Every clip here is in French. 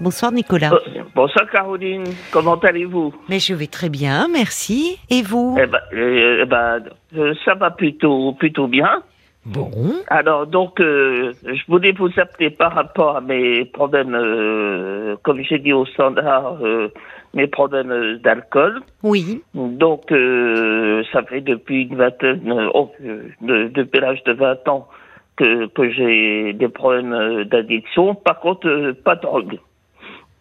Bonsoir Nicolas. Bonsoir Caroline, comment allez-vous? Mais je vais très bien, merci. Et vous? Eh ben, euh, eh ben, euh, ça va plutôt plutôt bien. Bon. Alors donc, euh, je voulais vous appeler par rapport à mes problèmes, euh, comme j'ai dit au standard, mes problèmes d'alcool. Oui. Donc, ça fait depuis une vingtaine, oh, de- depuis l'âge de 20 ans que, que j'ai des problèmes d'addiction. Par contre, pas de drogue.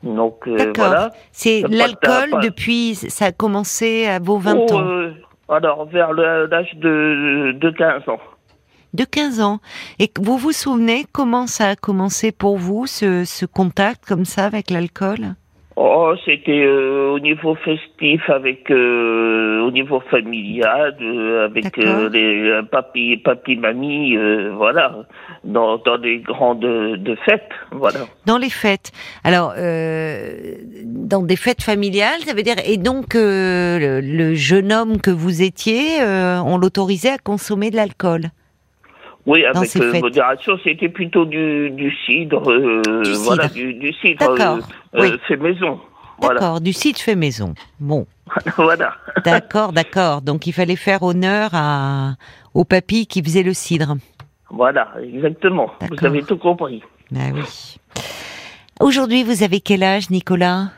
Donc, euh, D'accord. voilà. C'est l'alcool depuis, ça a commencé à vos 20 Oh, ans. euh, alors, vers l'âge de, de 15 ans. De 15 ans. Et vous vous souvenez comment ça a commencé pour vous, ce, ce contact comme ça avec l'alcool? Oh, c'était euh, au niveau festif, avec euh, au niveau familial, euh, avec euh, les euh, papi, papi, mamie, euh, voilà, dans, dans des grandes de fêtes, voilà. Dans les fêtes. Alors, euh, dans des fêtes familiales, ça veut dire. Et donc, euh, le, le jeune homme que vous étiez, euh, on l'autorisait à consommer de l'alcool? Oui, avec euh, modération, c'était plutôt du, du cidre, euh, Du voilà, cidre. du, du cidre D'accord, euh, oui. euh, fait maison, voilà, D'accord, du site fait maison. Bon. voilà. D'accord, d'accord. Donc il fallait faire honneur à au papy qui faisait le cidre. Voilà, exactement. Vous avez tout compris. Ah oui. Aujourd'hui, vous avez quel âge, Nicolas?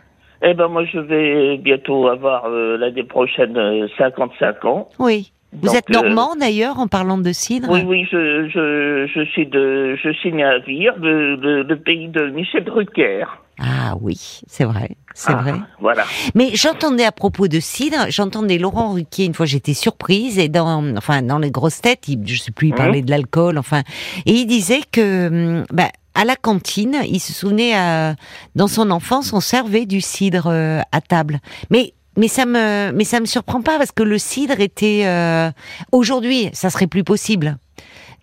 Eh ben moi, je vais bientôt avoir euh, l'année prochaine euh, 55 ans. Oui. Vous Donc, êtes euh, normand d'ailleurs en parlant de cidre Oui, oui, je, je, je suis de, je suis à Vire, le, le, le pays de Michel Drucker. Ah oui, c'est vrai, c'est Ah, vrai. Voilà. Mais j'entendais à propos de cidre, j'entendais Laurent Ruquier une fois, j'étais surprise et dans, enfin, dans les grosses têtes, il, je sais plus, il Mhm. parlait de l'alcool, enfin, et il disait que, hum, bah, à la cantine, il se souvenait, à, dans son enfance, on servait du cidre euh, à table. Mais mais ça me mais ça me surprend pas parce que le cidre était euh, aujourd'hui, ça serait plus possible.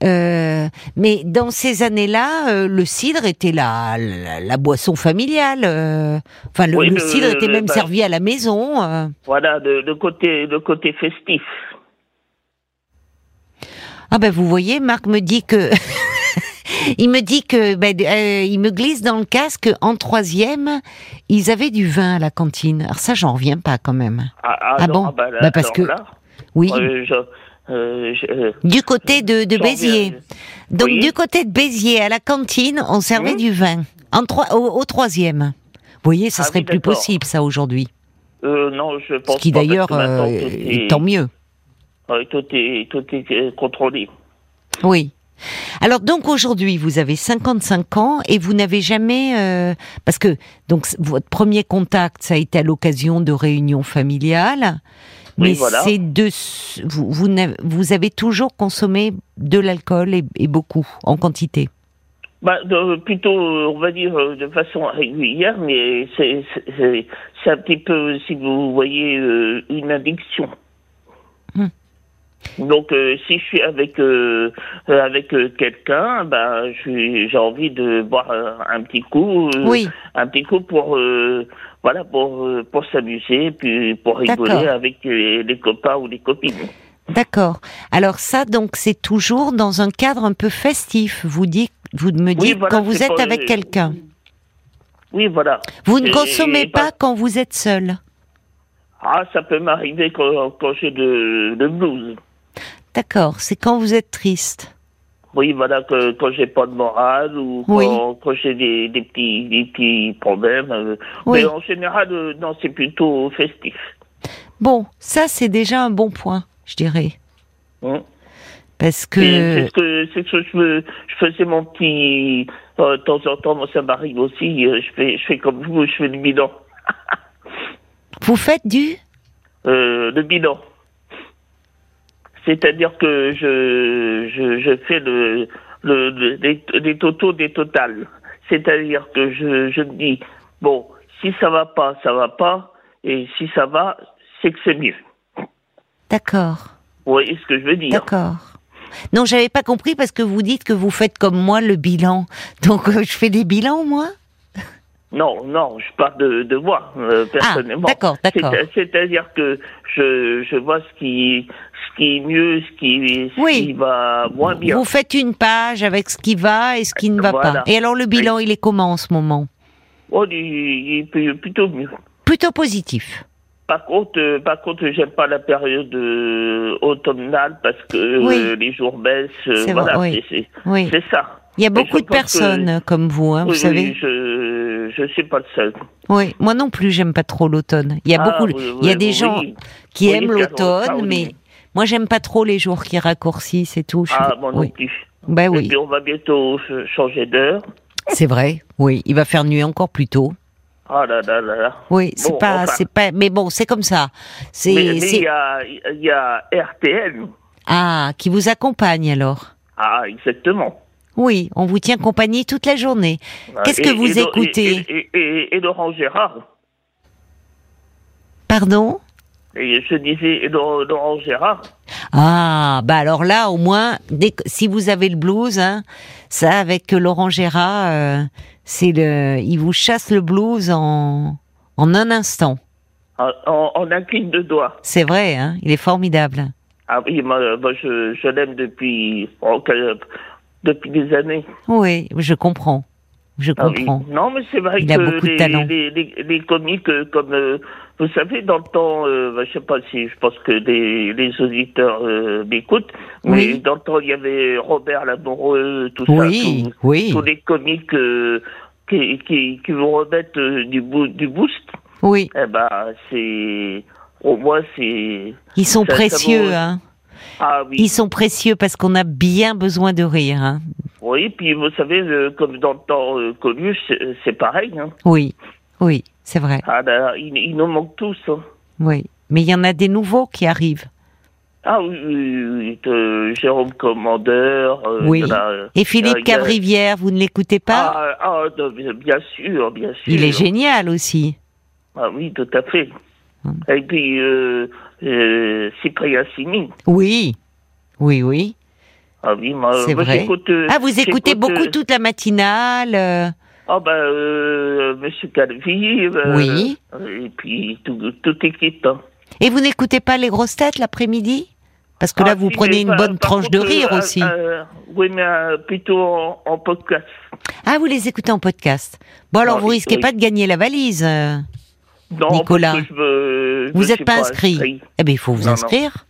Euh, mais dans ces années-là, euh, le cidre était la, la, la boisson familiale. euh, enfin, le, Oui, le cidre était même bah- servi à la maison. euh. Voilà, le, le côté, le côté festif. Ah ben vous voyez, Marc me dit que il me dit que ben, euh, il me glisse dans le casque en troisième, ils avaient du vin à la cantine. Alors ça, j'en reviens pas quand même. Ah, ah, Ah non, bon bah, là, Bah, parce que- là, Oui, euh, je- euh, je- euh, du côté de, Béziers. viens- Donc Oui. du côté de Béziers, à la cantine, on servait Mhm. du vin en trois, au, au troisième. Vous voyez, ça Ah serait oui, plus possible ça aujourd'hui. euh, non, je pense Ce qui d'ailleurs, euh, est- tant mieux. ouais, tout est, tout est contrôlé. Oui. Alors donc aujourd'hui vous avez 55 ans et vous n'avez jamais euh, parce que donc votre premier contact ça a été à l'occasion de réunions familiales Oui, mais voilà. c'est de vous vous, avez toujours consommé de l'alcool et, et beaucoup en quantité. Bah, de- plutôt, on va dire, euh, de façon régulière, mais c'est un petit peu, si vous voyez, euh, une addiction. Hmm. Donc, euh, si je suis avec euh, euh, avec euh, quelqu'un, bah, j'ai envie de boire un petit coup, Oui. un petit coup pour voilà pour pour s'amuser, puis pour rigoler avec les, copains ou les copines. D'accord. Alors ça donc c'est toujours dans un cadre un peu festif. Vous dites vous me dites voilà, quand vous êtes avec quelqu'un. Oui, voilà. Vous ne consommez pas quand vous êtes seul. Ah, ça peut m'arriver quand, quand j'ai de, de blues. D'accord. C'est quand vous êtes triste? Oui, voilà, que, quand j'ai pas de morale ou quand, Oui. quand j'ai des, des, petits, des petits problèmes. euh, Oui. Mais en général, euh, non, c'est plutôt festif. Bon, ça c'est déjà un bon point, je dirais. Hein? Parce que C'est ce que, c'est ce que je, me- je faisais mon petit... euh, de temps en temps, moi, ça m'arrive aussi. je, fais, je fais comme vous, je fais le bilan. vous faites du? Euh, le bilan. C'est-à-dire que je, je, je fais le, le, le- les, les totaux des totales. C'est-à-dire que je, je me dis, bon, si ça va pas, ça va pas, et si ça va, c'est que c'est mieux. D'accord, Vous voyez ce que je veux dire? D'accord. Non, j'avais pas compris parce que vous dites que vous faites comme moi le bilan. Donc euh, je fais des bilans moi? Non, non, je parle de, de moi, euh, personnellement. Ah, d'accord, d'accord. C'est- C'est-à-dire que je, je vois ce qui, qui est mieux, ce qui, ce Oui. qui va moins bien. Vous faites une page avec ce qui va et ce qui ne va Voilà. pas. Et alors le bilan, il est comment en ce moment? Oh, il, est plutôt mieux. Plutôt positif. Par contre, euh, par contre, j'aime pas la période euh, automnale parce que euh, Oui. les jours baissent. euh, C'est voilà, vrai, oui. ça. Il y a beaucoup de personnes comme vous, hein, vous savez. oui, je je suis pas le seul. Oui, moi non plus, j'aime pas trop l'automne. Il y a Ah, beaucoup, il y a des gens qui aiment l'automne, Caroline. mais moi j'aime pas trop les jours qui raccourcissent et tout. Ah, moi non oui. plus. Ben Et oui, puis on va bientôt ch- changer d'heure. c'est vrai. Oui, il va faire nuit encore plus tôt. Ah là là là là. Oui, c'est Bon, pas, enfin. c'est pas, mais bon, c'est comme ça. C'est, Mais il y a, y a RTL. ah, qui vous accompagne alors. Ah, exactement. Oui, on vous tient compagnie toute la journée. Qu'est-ce que Et- vous et- écoutez et, et, et- et Laurent Gérard. Pardon? Et je disais Laurent Gérard. Ah, bah alors là, au moins, dès que- si vous avez le blues, hein, ça avec Laurent Gérard, euh, c'est le, il vous chasse le blues en, en un instant. En, en, en un clin de doigts. C'est vrai, hein, il est formidable. Ah oui, moi, moi, je, je l'aime depuis, oh, depuis des années. Oui, je comprends, je Ah oui. comprends. Non, mais c'est vrai Il que a beaucoup de les, talent. les, les, les comiques euh, comme, euh, vous savez, dans le temps, euh, bah, je sais pas si, je pense que les, auditeurs euh, m'écoutent, mais dans le temps, il y avait Robert Lamoureux, tout Oui, ça, tout- tous les comiques euh, qui, qui, qui vous remettent du, boo- du boost. oui. Eh ben, c'est, au moins, c'est, Ils sont précieux, hein. ah oui. Ils sont précieux parce qu'on a bien besoin de rire, hein. Oui, puis vous savez, euh, comme dans le temps euh, Coluche, c'est pareil. Hein. Oui, oui, c'est vrai. Ah, là, il, il nous manque tous. hein. Oui, mais il y en a des nouveaux qui arrivent. Ah oui, oui, oui, euh, Jérôme Commandeur. euh, Oui. Et Philippe Cavrivière, vous ne l'écoutez pas? Ah, ah, non, bien sûr, bien sûr. Il est génial aussi. Ah oui, tout à fait. Hum. Et puis, Cyprien Sini. Oui, oui, oui. Ah oui, moi, C'est moi, vrai. j'écoute, euh, Ah, vous écoutez beaucoup euh, toute la matinale. euh, Ah ben, euh, Monsieur Calvi. euh, Oui. Et puis, tout, toute équipe. Et vous n'écoutez pas les grosses têtes l'après-midi? Parce que là, Ah, vous si, prenez une bonne tranche de rire euh, aussi. euh, oui, mais euh, plutôt en, en podcast. Ah, vous les écoutez en podcast. Bon, alors Non, vous risquez oui. pas de gagner la valise. Non, Nicolas, parce que je me- je Vous n'êtes pas inscrit. Eh bien, il faut vous non. inscrire.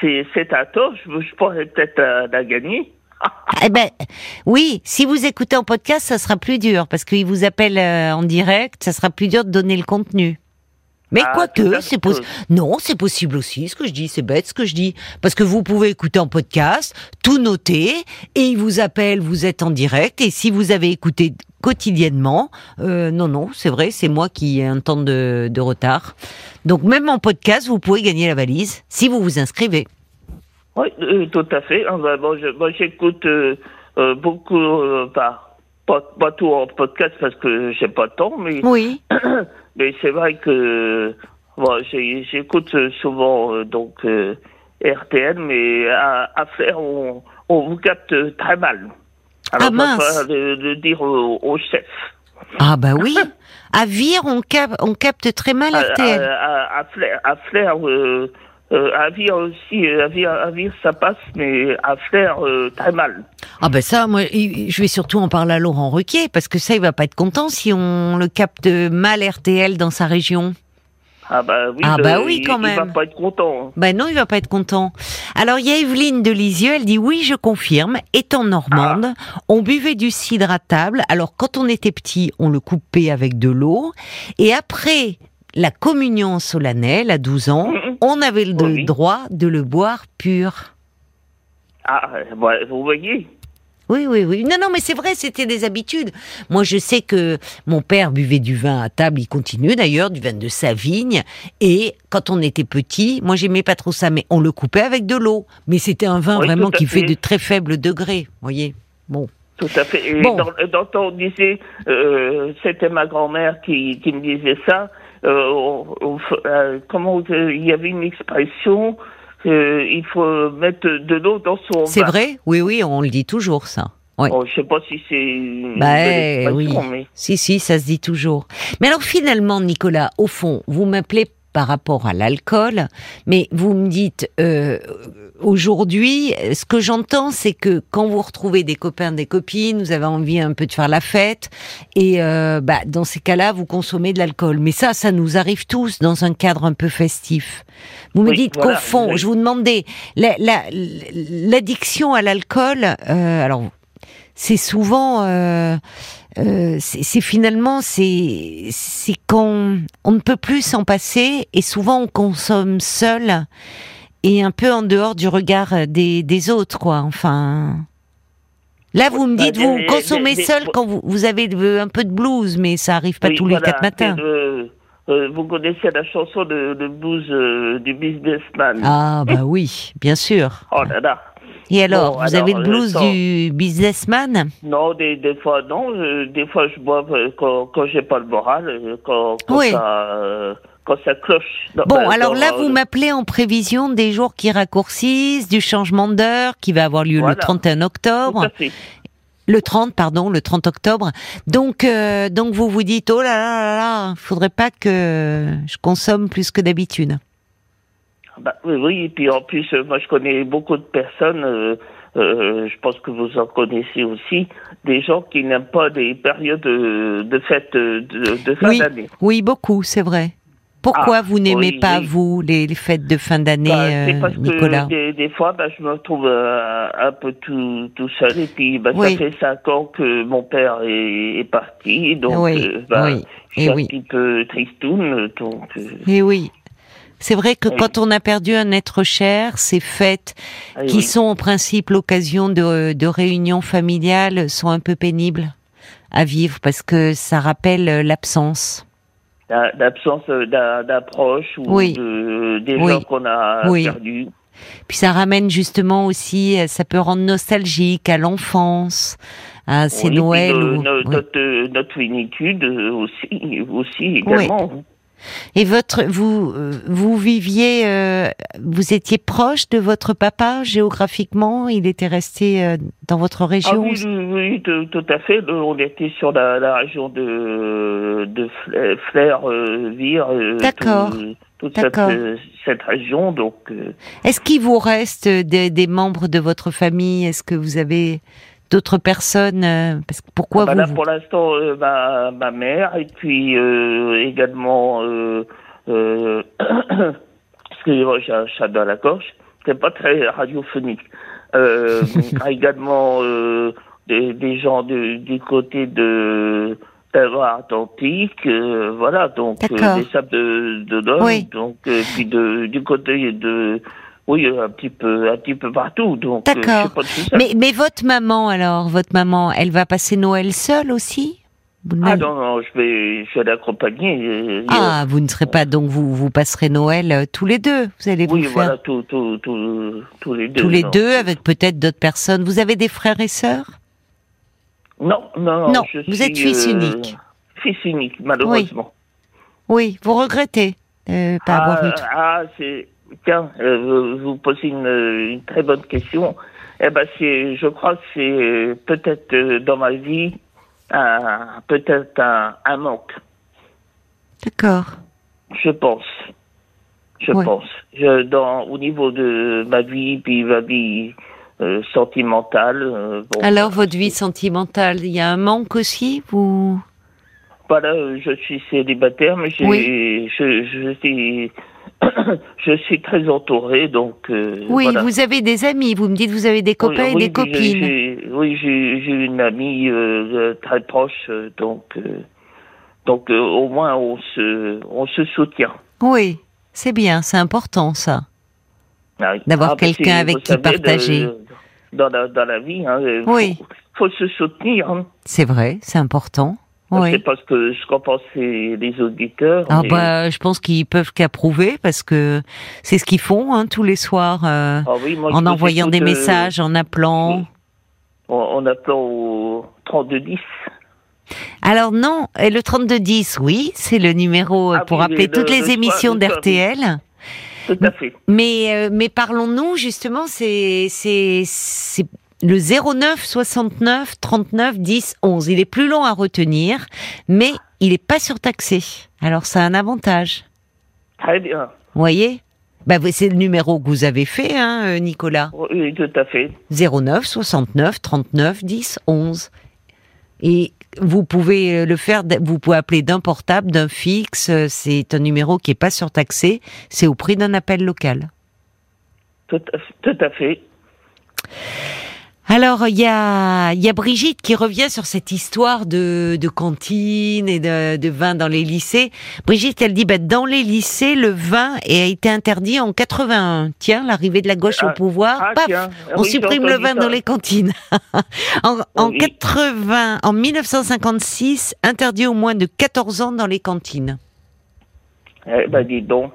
C'est à tort, je, je pourrais peut-être euh, la gagner. Eh ben, oui, si vous écoutez en podcast, ça sera plus dur parce qu'il vous appelle euh, en direct, ça sera plus dur de donner le contenu. Mais Ah, quoique, c'est possible. Non, c'est possible aussi. Ce que je dis, c'est bête ce que je dis, parce que vous pouvez écouter en podcast, tout noter, et il vous appelle, vous êtes en direct, et si vous avez écouté quotidiennement, euh, non, non, c'est vrai, c'est moi qui ai un temps de, de retard. Donc même en podcast, vous pouvez gagner la valise si vous vous inscrivez. Oui, euh, tout à fait. Ah, bah, bon, je- moi, j'écoute euh, euh, beaucoup, pas, pas, pas tout en podcast parce que j'ai pas le temps, mais, Oui. mais c'est vrai que bon, j'écoute souvent donc RTL, mais à, à faire, on, on vous capte très mal. Alors, Ah, mince. va pas le, le dire au, au chef. Ah bah oui. À Vire, on, cap- on capte très mal À, RTL. à, à, à Flair, à Flair, euh, euh, à Vire aussi, euh, à Vire, à Vire, ça passe, mais à Flair, euh, très mal. Ah ben ça, moi, je vais surtout en parler à Laurent Ruquier parce que ça, il va pas être content si on le capte mal RTL dans sa région. Ah bah oui, Ah le- bah oui, il, quand il va même. pas être content. hein. Ben non, il va pas être content. Alors il y a Evelyne de Lisieux, elle dit oui, je confirme. Étant normande, on buvait du cidre à table. Alors quand on était petit, on le coupait avec de l'eau, et après la communion solennelle à 12 ans, on avait le Oui. droit de le boire pur. Ah, euh, ouais, vous voyez Oui, oui, oui. Non, non, mais c'est vrai, c'était des habitudes. Moi, je sais que mon père buvait du vin à table, il continue d'ailleurs, du vin de sa vigne. Et quand on était petit, moi, j'aimais pas trop ça, mais on le coupait avec de l'eau. Mais c'était un vin Oui, vraiment qui fait fait. de très faibles degrés, voyez. Bon. Tout à fait. Et Bon. dans, on disait, euh, c'était ma grand-mère qui, qui me disait ça. Euh, on- euh, comment il y avait une expression, euh, il faut mettre de l'eau dans son C'est vrai Oui, oui, on le dit toujours, ça. Oui. Bon, je sais pas si c'est Bah, oui. mais Si, si, ça se dit toujours. Mais alors finalement, Nicolas, au fond, vous m'appelez par rapport à l'alcool, mais vous me dites euh, aujourd'hui, ce que j'entends, c'est que quand vous retrouvez des copains, des copines, vous avez envie un peu de faire la fête, et euh, bah, dans ces cas-là, vous consommez de l'alcool. Mais ça, ça nous arrive tous dans un cadre un peu festif. Vous me dites voilà, qu'au fond, oui. je vous demandais, la- la- l'addiction à l'alcool, euh, alors c'est souvent, euh, euh, c'est finalement, c'est c'est quand on ne peut plus s'en passer et souvent on consomme seul et un peu en dehors du regard des, des autres, quoi. Enfin. Là, vous me Bah, dites, vous des- consommez seul quand vous, vous avez un peu de blues, mais ça arrive pas Oui, tous les quatre matins. euh, vous connaissez la chanson de, de blues euh, du businessman. Ah, bah oui, bien sûr. Oh là là. Et alors, Bon, vous alors, avez le blues du businessman? Non, des, des fois non. euh, des fois je bois euh, quand, quand j'ai pas le moral, euh, quand, quand Oui. ça euh, quand ça cloche. Bon, ben, alors là, vous m'appelez en prévision des jours qui raccourcissent, du changement d'heure qui va avoir lieu Voilà. le 31 Tout octobre. à fait. Le 30, pardon, le 30 octobre. Donc, euh, donc vous vous dites, oh là là là là, faudrait pas que je consomme plus que d'habitude. Bah, oui, oui, et puis en plus, euh, moi je connais beaucoup de personnes, euh, euh, je pense que vous en connaissez aussi, des gens qui n'aiment pas des périodes de, de fête de, de fin Oui, d'année. oui, beaucoup, c'est vrai. Pourquoi Ah, vous n'aimez oui, pas, oui. vous, les, les fêtes de fin d'année, Bah, c'est euh, Nicolas que des, des fois, bah, je me retrouve un peu tout, tout seul, et puis bah, Oui. ça fait cinq ans que mon père est, est parti, donc euh, je suis et un petit peu tristoun, donc... euh, Eh oui. C'est vrai que Oui. quand on a perdu un être cher, ces fêtes ah qui oui. sont en principe l'occasion de, de réunions familiales sont un peu pénibles à vivre parce que ça rappelle euh, l'absence. La- L'absence euh, d'approche ou de, des gens qu'on a perdus. Puis ça ramène justement aussi, euh, ça peut rendre nostalgique à l'enfance, à ces Noëls. oui. notre, notre finitude aussi, aussi également. Et votre, vous, euh, vous viviez, euh, vous étiez proche de votre papa géographiquement? Il était resté euh, dans votre Ah région? oui, oui, oui, tout, à fait. On était sur la, la région de, de Fla- Flers, euh, Vire, euh, D'accord. tout- toute cette, D'accord. euh, cette région. Donc, euh, Est-ce qu'il vous reste des, des membres de votre famille? Est-ce que vous avez d'autres personnes euh, Parce que pourquoi bah vous, là, vous- pour l'instant, euh, ma, ma mère et puis euh, également, euh, euh, excusez-moi, j'ai un chat dans la gorge. C'est pas très radiophonique. Également des, des gens de- du côté de la Loire-Atlantique, euh, voilà, donc euh, des sables de, de Oui. donc euh, puis de, du côté de oui, un petit peu, un petit peu partout. Donc, euh, D'accord. ça. mais, mais votre maman alors, votre maman, elle va passer Noël seule aussi? Ah non, non, je vais, je vais l'accompagner. euh, Ah, vous ne serez pas donc vous vous passerez Noël euh, tous les deux. Vous allez oui, vous faire voilà, tout, tout, tous les deux. tous les non. deux avec peut-être d'autres personnes. Vous avez des frères et sœurs? Non, non, non. Je vous suis, êtes fils euh, unique. Fils unique, malheureusement. Oui, vous regrettez euh, pas avoir eu. ah, ah, c'est. Tiens, euh, vous, posez une, une très bonne question. Eh ben, c'est, je crois que c'est euh, peut-être euh, dans ma vie un, peut-être un, un manque. D'accord. Je pense. Je Ouais. pense. Je, dans, au niveau de ma vie, puis ma vie euh, sentimentale. euh, bon, Alors votre vie sentimentale, il y a un manque aussi Vous Voilà, je suis célibataire, mais j'ai, Oui. je, je suis, je suis très entouré, donc. euh, Oui, voilà. vous avez des amis. Vous me dites vous avez des copains Oui, et oui, des copines. oui, j'ai, une amie euh, euh, très proche, donc, euh, donc au moins on se, on se soutient. Oui, c'est bien, c'est important ça. Ah, D'avoir bah, quelqu'un avec qui savez, partager. de- dans, la, dans la vie, hein, il faut, Oui. faut se soutenir. Hein. C'est vrai, c'est important. C'est Oui. parce que ce qu'en pensent les les auditeurs. Ah mais- bah, je pense qu'ils peuvent qu'approuver parce que c'est ce qu'ils font hein, tous les soirs euh, Ah oui, moi, je en envoyant des euh, messages, en appelant. en, en appelant au 3210. Alors non, et le 3210, oui, c'est le numéro euh, Ah pour appeler le- toutes les le émissions d'RTL. Tout à fait. Mais euh, mais parlons-nous justement, c'est le 09 69 39 10 11. Il est plus long à retenir, mais il est pas surtaxé. Alors ça a un avantage. Très bien. Vous voyez? Bah, c'est le numéro que vous avez fait, hein, euh, Nicolas. Oui, tout à fait. 09 69 39 10 11. Et vous pouvez le faire, vous pouvez appeler d'un portable, d'un fixe. C'est un numéro qui n'est pas surtaxé. C'est au prix d'un appel local. Tout à, tout à fait. Alors, il y a, y a Brigitte qui revient sur cette histoire de, de cantine et de, de, vin dans les lycées. Brigitte, elle dit, bah, dans les lycées, le vin a été interdit en 81. Tiens, l'arrivée de la gauche au ah, pouvoir, ah, paf, on supprime le vin dans les cantines. en, en 80, en 1956, interdit au moins de 14 ans dans les cantines. Eh ben, dis donc.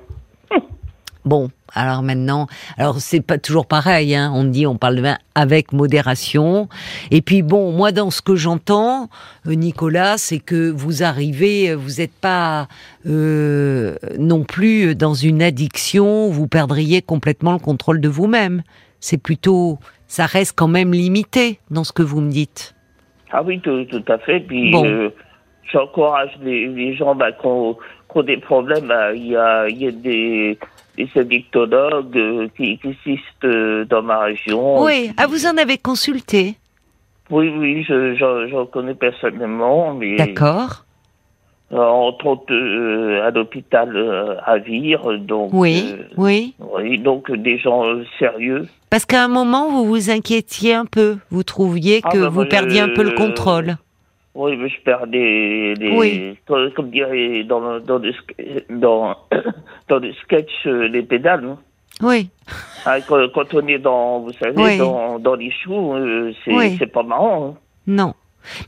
Bon, alors maintenant, alors c'est pas toujours pareil. Hein. On dit, on parle de vin avec modération. Et puis bon, moi dans ce que j'entends, euh, Nicolas, c'est que vous arrivez, euh, vous n'êtes pas euh, non plus dans une addiction. Vous perdriez complètement le contrôle de vous-même. C'est plutôt, ça reste quand même limité dans ce que vous me dites. Ah oui, tout, à fait. Puis j'encourage les, gens bah, qui, ont, des problèmes. Bah, il y a des des addictologues euh, qui, existent euh, dans ma région. Oui, ah, vous en avez consulté Oui, oui, j'en connais personnellement. D'accord. Euh, entre autres à l'hôpital à Vire, donc. Oui, oui. Oui, donc des gens sérieux. Parce qu'à un moment, vous vous inquiétiez un peu. Vous trouviez ah, que ben, vous perdiez un peu le contrôle. Oui, mais je perds des, des comme dirait dans dans des dans dans des sketchs les euh, pédales. Hein. Oui. Ah, quand, on est dans vous savez dans dans les choux, euh, c'est pas marrant. Hein. Non.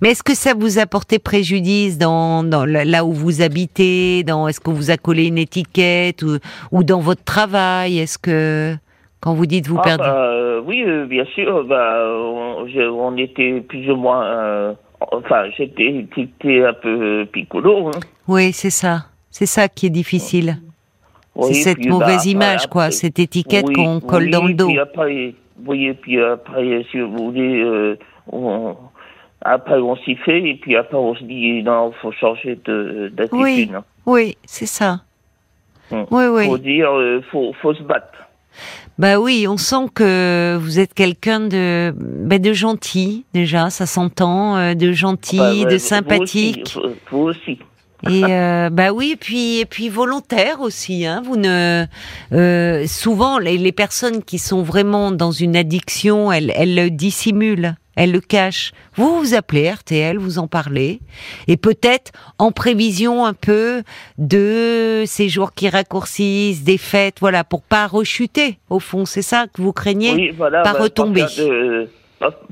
Mais est-ce que ça vous a porté préjudice dans, dans là où vous habitez dans est-ce qu'on vous a collé une étiquette ou, ou dans votre travail? Est-ce que quand vous dites vous ah, perdez bah, euh, Oui, bien sûr. Bah, on, on, était plus ou moins Enfin, j'étais un peu piccolo. Hein. Oui, c'est ça. C'est ça qui est difficile. c'est cette mauvaise image, quoi, cette étiquette qu'on colle dans le dos. Puis après, oui, puis après, si vous voulez, euh, on, après on s'y fait, et puis après on se dit, non, il faut changer d'attitude. Oui, hein. oui c'est ça. Hum. Oui, oui. Faut dire, euh, faut, faut se battre. Bah oui, on sent que vous êtes quelqu'un de, bah de gentil déjà, ça s'entend, euh, de gentil, bah, de sympathique. Vous aussi. Et euh, bah oui, puis et puis volontaire aussi. Hein. Vous ne euh, souvent les, les, personnes qui sont vraiment dans une addiction, elles, elles le dissimulent elle le cache. Vous vous appelez RTL, vous en parlez, et peut-être en prévision un peu de ces jours qui raccourcissent, des fêtes, voilà, pour pas rechuter. Au fond, c'est ça que vous craignez, oui, voilà, pas retomber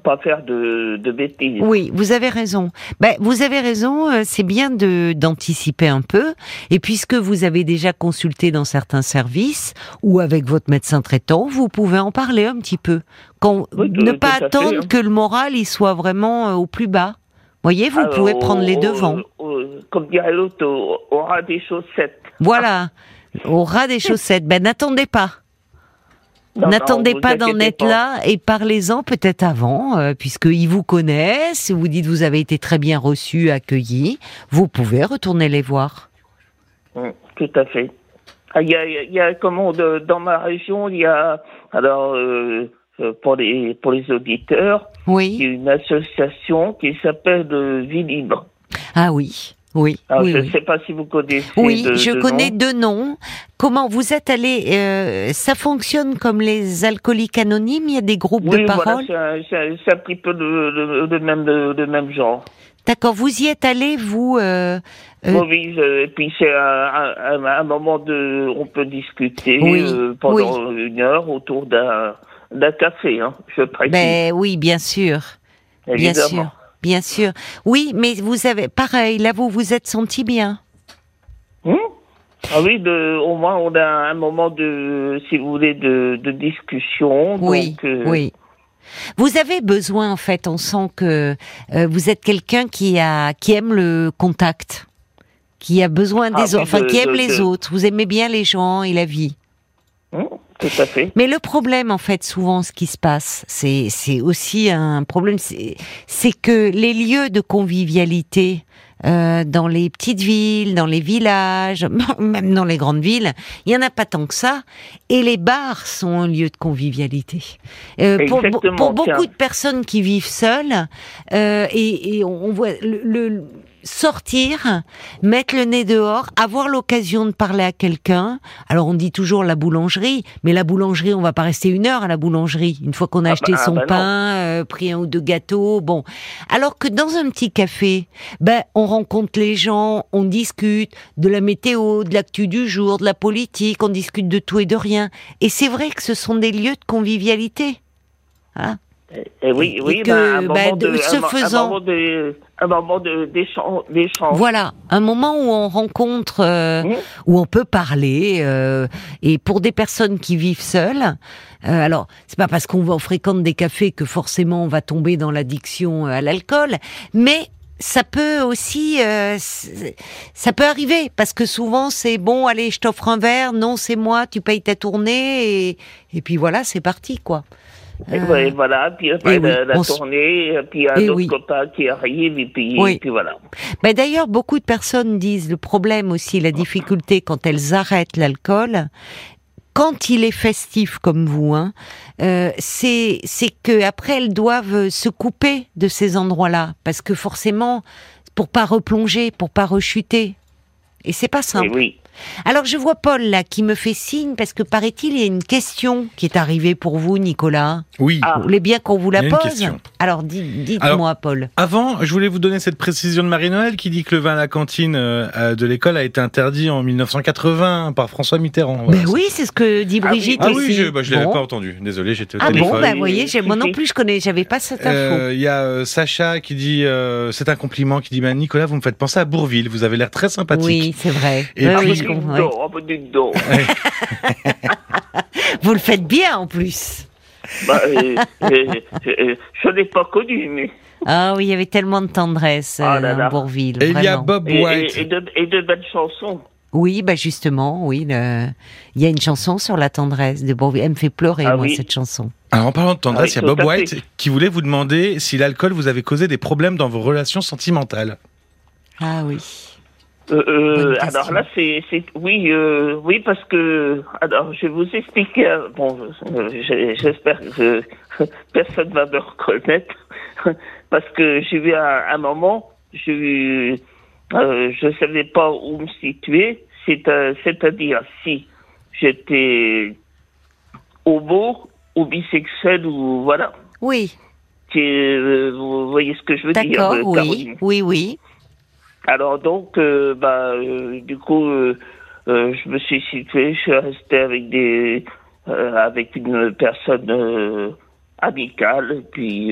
pas, faire de, de, bêtises. Oui, vous avez raison. Ben, vous avez raison, euh, c'est bien de d'anticiper un peu. Et puisque vous avez déjà consulté dans certains services ou avec votre médecin traitant, vous pouvez en parler un petit peu. Quand, ne pas attendre hein. que le moral il soit vraiment euh, au plus bas. Voyez, vous pouvez prendre les devants. comme dirait l'autre, au ras des chaussettes. Voilà, au ras des chaussettes. Ben, n'attendez pas. N'attendez pas d'en être là et parlez-en peut-être avant, euh, puisqu'ils vous connaissent, vous dites vous avez été très bien reçu, accueilli, vous pouvez retourner les voir. Mmh, tout à fait. Ah, il y, a, y a comment dans ma région, il y a alors euh, euh, pour les pour les auditeurs, oui. il y a une association qui s'appelle Vie Libre. Ah oui. Oui, je ne sais pas si vous connaissez. Oui, je connais deux noms. Comment vous êtes allé euh, Ça fonctionne comme les alcooliques anonymes? Il y a des groupes de parole Oui, c'est un, petit peu le, même, le, même genre. D'accord, vous y êtes allé, vous euh, euh Oui, et puis c'est un, un, moment de... On peut discuter euh, pendant une heure autour d'un café, hein, je précise. Ben, oui, bien sûr. Évidemment. Bien sûr. Bien sûr. Oui, mais vous avez, pareil, là, vous vous êtes senti bien. Hmm? ah oui, de, au moins, on a un moment de, si vous voulez, de, discussion. Oui, euh, oui. Vous avez besoin, en fait, on sent que euh, vous êtes quelqu'un qui a, qui aime le contact, qui a besoin des ah autres, enfin, qui aime les autres. Vous aimez bien les gens et la vie. Hmm? Tout à fait. Mais le problème, en fait, souvent, ce qui se passe, c'est aussi un problème, c'est que les lieux de convivialité euh, dans les petites villes, dans les villages, même dans les grandes villes, il y en a pas tant que ça. Et les bars sont un lieu de convivialité. Euh, pour, pour beaucoup de personnes qui vivent seules, euh, et, et on voit le, le- sortir, mettre le nez dehors, avoir l'occasion de parler à quelqu'un. Alors on dit toujours la boulangerie, mais la boulangerie, on va pas rester une heure à la boulangerie. Une fois qu'on a Ah acheté bah- ah son bah pain, euh, pris un ou deux gâteaux, bon. Alors que dans un petit café, ben on rencontre les gens, on discute de la météo, de l'actu du jour, de la politique, on discute de tout et de rien. Et c'est vrai que ce sont des lieux de convivialité. Hein Et oui, Et oui, que, bah, un bah, de de, ce un, faisant- un moment de, un moment d'échange. Voilà, un moment où on rencontre, euh, Mmh. où on peut parler. euh, et pour des personnes qui vivent seules, euh, alors c'est pas parce qu'on fréquente des cafés que forcément on va tomber dans l'addiction euh, à l'alcool, mais ça peut aussi, euh, ça peut arriver parce que souvent c'est bon, allez, je t'offre un verre, non c'est moi, tu payes ta tournée et, et puis voilà, c'est parti quoi. Et Euh, voilà, puis après et oui, la, la s- tournée, et puis un et autre oui. copain qui arrive, et puis, Oui. et puis voilà. Ben d'ailleurs, beaucoup de personnes disent le problème aussi, la difficulté quand elles arrêtent l'alcool, quand il est festif comme vous, hein, euh, c'est c'est que après elles doivent se couper de ces endroits-là parce que forcément pour pas replonger, pour pas rechuter. Et c'est pas Et simple. oui. Alors je vois Paul là qui me fait signe parce que paraît-il il y a une question qui est arrivée pour vous, Nicolas. Oui. Ah. Vous voulez bien qu'on vous la pose. Alors dites- dites-moi, Paul. Avant, je voulais vous donner cette précision de Marie-Noël qui dit que le vin à la cantine euh, de l'école a été interdit en 1980 par François Mitterrand. Voilà. Ben oui, c'est ce que dit Ah oui. Brigitte Ah aussi. oui, je, bah, je l'avais Bon. pas entendu. Désolé, j'étais au Ah téléphone. bon, bah, vous voyez, moi non plus je connais, j'avais pas cette info. Euh, Il y a euh, Sacha qui dit, euh, c'est un compliment, qui dit, bah, Nicolas, vous me faites penser à Bourville, vous avez l'air très sympathique. oui, c'est vrai. Et Oui, puis- oui, Ah, je comprends, dites oui. donc, dites donc. Vous le faites bien en plus. Bah, euh, euh, euh, je l'ai pas connu, mais. Ah oui, il y avait tellement de tendresse Ah là euh, là. Bourville. Et il y a. Bob Et, White. et- et de, et de belles chansons. Oui, bah justement, oui. le- Il y a une chanson sur la tendresse de Bourville. Elle me fait pleurer, Ah moi, oui. cette chanson. Alors, en parlant de tendresse, Ah il oui, y a Bob. White qui voulait vous demander si l'alcool vous avait causé des problèmes dans vos relations sentimentales. Ah oui. Euh, euh, alors là, c'est, oui, euh, oui, parce que alors je vais vous expliquer. Bon, euh, j'espère que personne va me reconnaître parce que j'ai eu un, un moment, euh, je savais pas où me situer. C'est, c'est-à-dire si j'étais homo ou bisexuel ou voilà. Oui, vous voyez ce que je veux dire, d'accord, oui, oui, oui. Alors donc, euh, bah, euh, du coup, euh, je me suis situé, je suis resté avec des, avec une personne amicale, puis,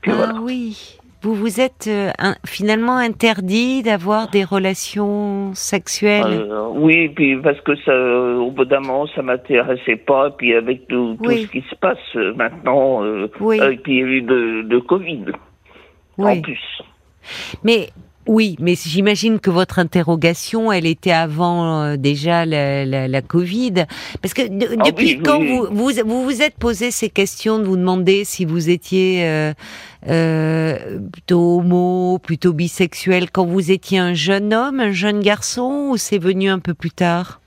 puis ah voilà. oui. Vous vous êtes un- finalement interdit d'avoir des relations sexuelles? Oui, puis parce que ça, au bout d'un moment, ça m'intéressait pas, puis avec tout, tout Oui. ce qui se passe maintenant, Oui. puis il y a eu de, de Covid en plus. Mais oui, mais j'imagine que votre interrogation, elle était avant euh, déjà la, la, la Covid, parce que de- Ah depuis oui, quand oui. vous, vous vous vous êtes posé ces questions de vous demander si vous étiez euh, euh, plutôt homo, plutôt bisexuel, quand vous étiez un jeune homme, un jeune garçon, ou c'est venu un peu plus tard?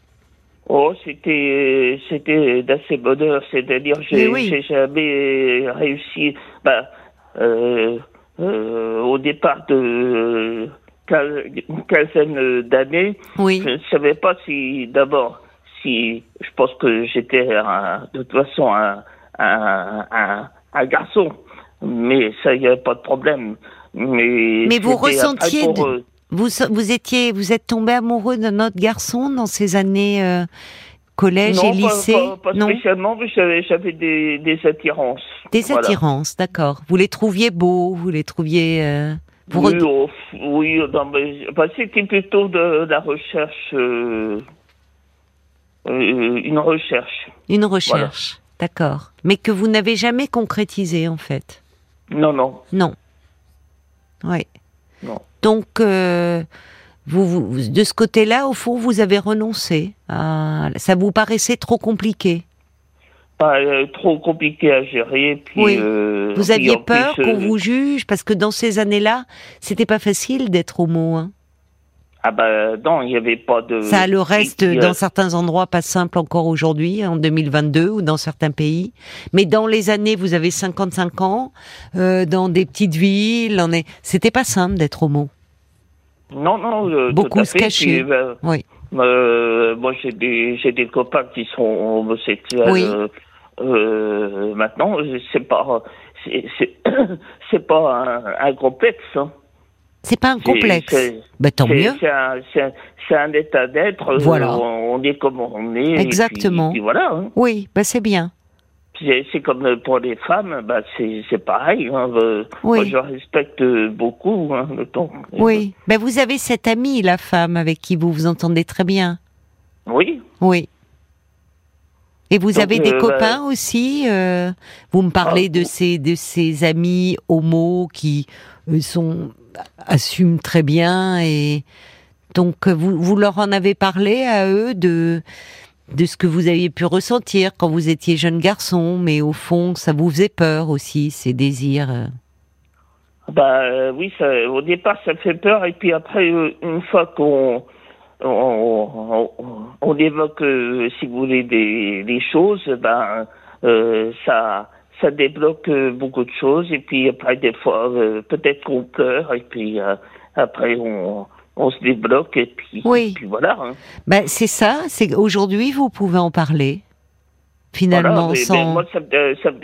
Oh, c'était c'était d'assez bonheur, c'est-à-dire j'ai oui. jamais réussi. Bah, euh, au départ de une quinzaine d'années, Oui, je ne savais pas si d'abord si je pense que j'étais de toute façon un un, un, un garçon, mais ça il n'y avait pas de problème. Mais Mais vous ressentiez de- euh, vous vous étiez, vous êtes tombé amoureux d'un autre garçon dans ces années euh, collège non, et lycée pas, pas, pas Non. spécialement, mais j'avais des, des attirances. Des Voilà. attirances, d'accord. Vous les trouviez beaux, vous les trouviez. euh, Oui, re- oh, oui non, mais, bah, c'était plutôt de, la recherche, euh, euh, une recherche. Une recherche, d'accord. Mais que vous n'avez jamais concrétisé, en fait. Non, non, Non. Oui. non. Donc, euh, vous, vous- de ce côté-là, au fond, vous avez renoncé. à- Ça vous paraissait trop compliqué. pas euh, trop compliqué à gérer. Puis, Oui. euh, Vous aviez peur qu'on euh, vous juge parce que dans ces années-là, c'était pas facile d'être homo. Hein. Ah bah non, il n'y avait pas de. Ça le reste a- dans certains endroits pas simple encore aujourd'hui, en 2022 ou dans certains pays. Mais dans les années, vous avez 55 ans, euh, dans des petites villes, on est, c'était pas simple d'être homo. Non, non. euh, tout Beaucoup à se fait. cacher. Puis, euh, Oui. euh, moi, j'ai des, j'ai des copains qui sont homosexuels. Oui. euh, maintenant, c'est pas, c'est, pas un, un complexe. Hein. C'est pas un complexe. Ben, tant mieux. C'est un, un, un état d'être. Voilà. On, on est comme on est. et puis- Exactement. puis voilà. hein. Oui, ben c'est bien. C'est comme pour les femmes, bah c'est pareil. Hein. Euh, Oui. Moi, je respecte beaucoup hein, le temps. Oui. Ben vous avez cette amie, la femme, avec qui vous vous entendez très bien. Oui. Oui. Et vous Donc, avez des euh, copains aussi euh, Vous me parlez Ah, de ces de ces amis homo qui euh, sont assument très bien et donc euh, vous vous leur en avez parlé à eux de de ce que vous aviez pu ressentir quand vous étiez jeune garçon, mais au fond ça vous faisait peur aussi ces désirs. euh. Bah euh, oui, au départ ça fait peur et puis après euh, une fois qu'on on, évoque, si vous voulez, des, choses, ben ça ça débloque beaucoup de choses et puis après des fois peut-être qu'on pleure et puis après on on se débloque et puis, Oui. puis voilà. hein. Ben c'est ça, c'est aujourd'hui vous pouvez en parler. Finalement Voilà, sans moi, ça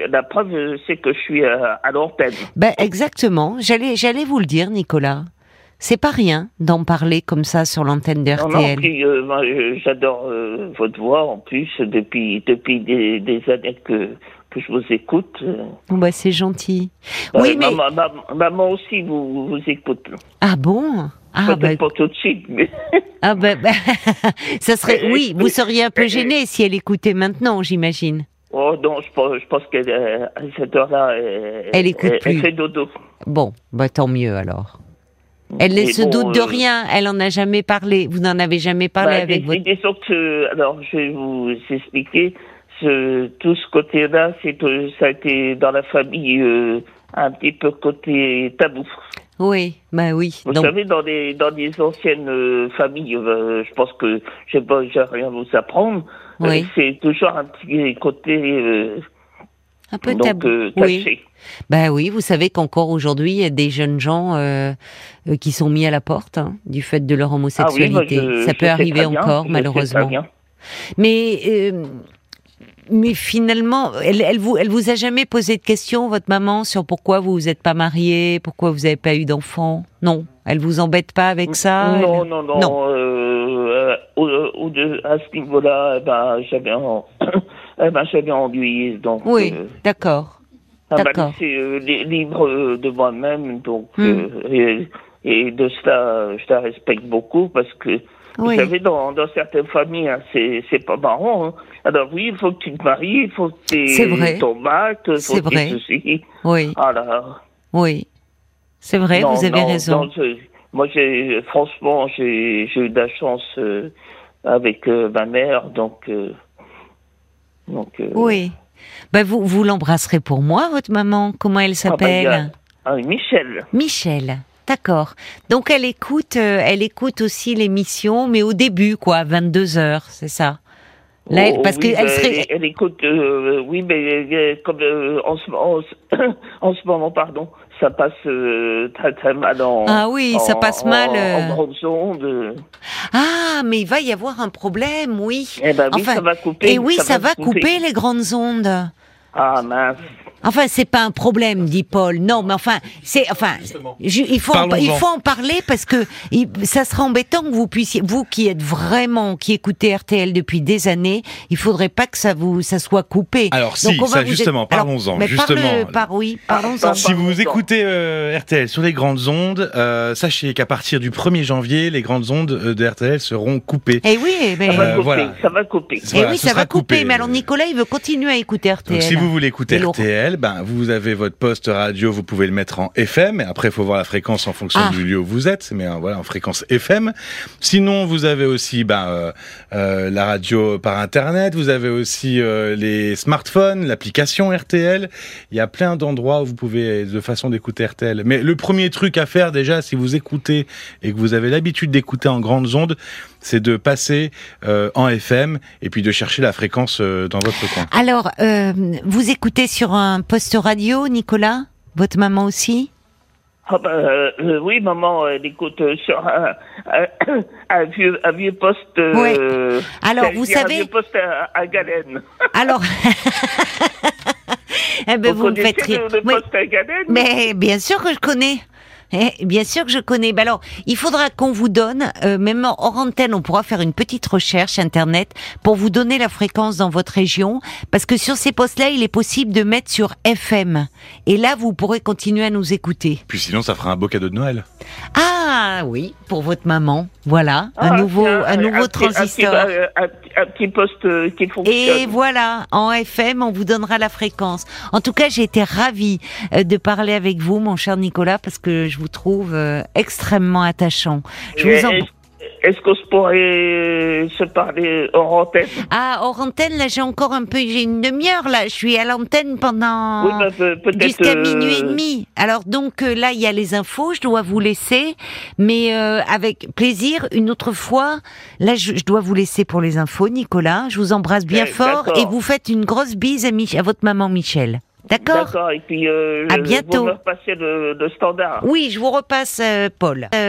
la preuve, euh, c'est que je suis à, à l'antenne. Ben exactement. J'allais, j'allais vous le dire, Nicolas. C'est pas rien d'en parler comme ça sur l'antenne de Non, non, RTL. euh, euh, j'adore euh, votre voix en plus depuis depuis des, des années que que je vous écoute. euh. Bon, bah, c'est gentil. Euh, oui, mais maman aussi vous vous écoute. ah bon? Ah Peut-être ben, pas tout de suite, mais ah ben, ben, ça serait. Euh, Oui, euh, vous seriez un peu euh, gêné si elle écoutait maintenant, j'imagine. oh non, je pense je pense qu'elle euh, à cette heure-là, elle, Elle écoute elle, plus. fait dodo. Bon, bah tant mieux alors. Elle ne se bon, doute de euh, rien. Elle en a jamais parlé. Vous n'en avez jamais parlé Bah, avec votre. disons que, alors, je vais vous expliquer. Ce, tout ce côté-là, c'est que ça a été dans la famille euh, un petit peu côté tabou. Oui, bah oui. Vous Donc, savez, dans les dans les anciennes euh, familles, euh, je pense que je sais pas, j'ai rien à vous apprendre. euh, Oui. c'est toujours un petit côté un peu donc tabou. oui. Ben oui, vous savez qu'encore aujourd'hui, il y a des jeunes gens qui sont mis à la porte hein, du fait de leur Ah oui, homosexualité. moi, je- Ça je peut arriver encore, malheureusement. Mais mais finalement, elle, elle vous elle vous a jamais posé de questions, votre maman, sur pourquoi vous vous êtes pas marié, pourquoi vous avez pas eu d'enfant? Non, elle vous embête pas avec ça? Non, elle- non, non. Non. euh, euh, au- au- de- à ce niveau-là, eh ben, j'avais en, eh ben, j'avais ennuyé. Donc, Oui, euh, d'accord. laissé euh, li- libre euh, de moi-même. Donc, Hmm. euh, et, et de cela, je la respecte beaucoup parce que, Oui. vous savez, dans, dans certaines familles, hein, c'est, c'est pas marrant. hein. Alors oui, il faut que tu te maries, il faut que tu vrai. ton bac, il faut que tu ceci. Oui, là. oui. C'est vrai, Non, vous avez non, raison. non, je- moi, j'ai, franchement, j'ai, j'ai eu de la chance euh, avec euh, ma mère, donc. euh, donc Oui. Ben vous vous l'embrasserez pour moi, votre maman. Comment elle ah, a- s'appelle? Ah, Michel. Michel. D'accord. Donc elle écoute, elle écoute aussi l'émission, mais au début, quoi, à 22 heures, c'est ça? Là, elle- Oh, parce oui, qu'elle ben, serait. elle, écoute, euh, oui, mais euh, comme euh, en, ce, en, ce- en ce moment, pardon, ça passe euh, très très mal en. Ah oui, ça passe mal, En, grandes ondes. Ah, mais il va y avoir un problème, oui. Eh ben oui, Enfin, ça va couper. Et oui, ça, va couper. les grandes ondes. Ah mince. Enfin, c'est pas un problème, dit Paul. Non, mais enfin, c'est enfin, je- il faut en, il faut en parler parce que il- ça sera embêtant que vous puissiez, vous qui êtes vraiment, qui écoutez RTL depuis des années, il faudrait pas que ça vous, ça soit coupé. Alors, si, on va ça, vous justement, parlons-en, mais justement. parle- par oui, parlons-en. Si vous écoutez euh, RTL sur les grandes ondes, euh, sachez qu'à partir du 1er janvier, les grandes ondes euh, de RTL seront coupées. Eh oui, mais Ça va Euh, couper. voilà. Ça va couper. eh voilà, oui, ça va couper. Mais alors Nicolas, il veut continuer à écouter RTL. Donc si vous voulez écouter Et. RTL, Ben, vous avez votre poste radio, vous pouvez le mettre en FM, et après, il faut voir la fréquence en fonction Ah. du lieu où vous êtes, mais euh, voilà, en fréquence FM. Sinon, vous avez aussi ben, euh, euh, la radio par Internet, vous avez aussi euh, les smartphones, l'application RTL. Il y a plein d'endroits où vous pouvez, de façon d'écouter RTL. Mais le premier truc à faire déjà, si vous écoutez et que vous avez l'habitude d'écouter en grandes ondes, c'est de passer euh, en FM et puis de chercher la fréquence euh, dans votre coin. Alors, euh, vous écoutez sur un poste radio, Nicolas? Votre maman aussi? Ah euh, euh, oui, maman, elle écoute euh, sur un, un, un vieux, un vieux poste. euh, Alors, vous savez- Un vieux poste à, à Galène. Alors, eh ben, vous me connaissez faites rire. le, le Oui. poste à Galène? Mais bien sûr que je connais. Eh, bien sûr que je connais. Ben alors, il faudra qu'on vous donne, euh, même hors antenne, on pourra faire une petite recherche internet pour vous donner la fréquence dans votre région, parce que sur ces postes-là, il est possible de mettre sur FM. Et là, vous pourrez continuer à nous écouter. Puis sinon, ça fera un beau cadeau de Noël. Ah oui, pour votre maman. Voilà, Ah, un nouveau, tiens, un nouveau petit- un petit- transistor. Un, un- un petit poste euh, qui fonctionne. Et voilà, en FM, on vous donnera la fréquence. En tout cas, j'ai été ravie euh, de parler avec vous, mon cher Nicolas, parce que je vous trouve euh, extrêmement attachant. Je Et vous en... Est-ce qu'on se pourrait euh, se parler hors antenne? Ah, hors antenne, là, j'ai encore un peu, j'ai une demi-heure, là. Je suis à l'antenne pendant... Oui, bah. Jusqu'à euh, minuit et demi. Alors donc là, il y a les infos, je dois vous laisser, mais euh, avec plaisir, une autre fois, là, je, je dois vous laisser pour les infos, Nicolas. Je vous embrasse bien Eh, fort et vous faites une grosse bise à, Mich- à votre maman Michel. D'accord D'accord, et puis euh, À bientôt. vous me repassez le, le standard. Oui, je vous repasse, euh, Paul. Euh,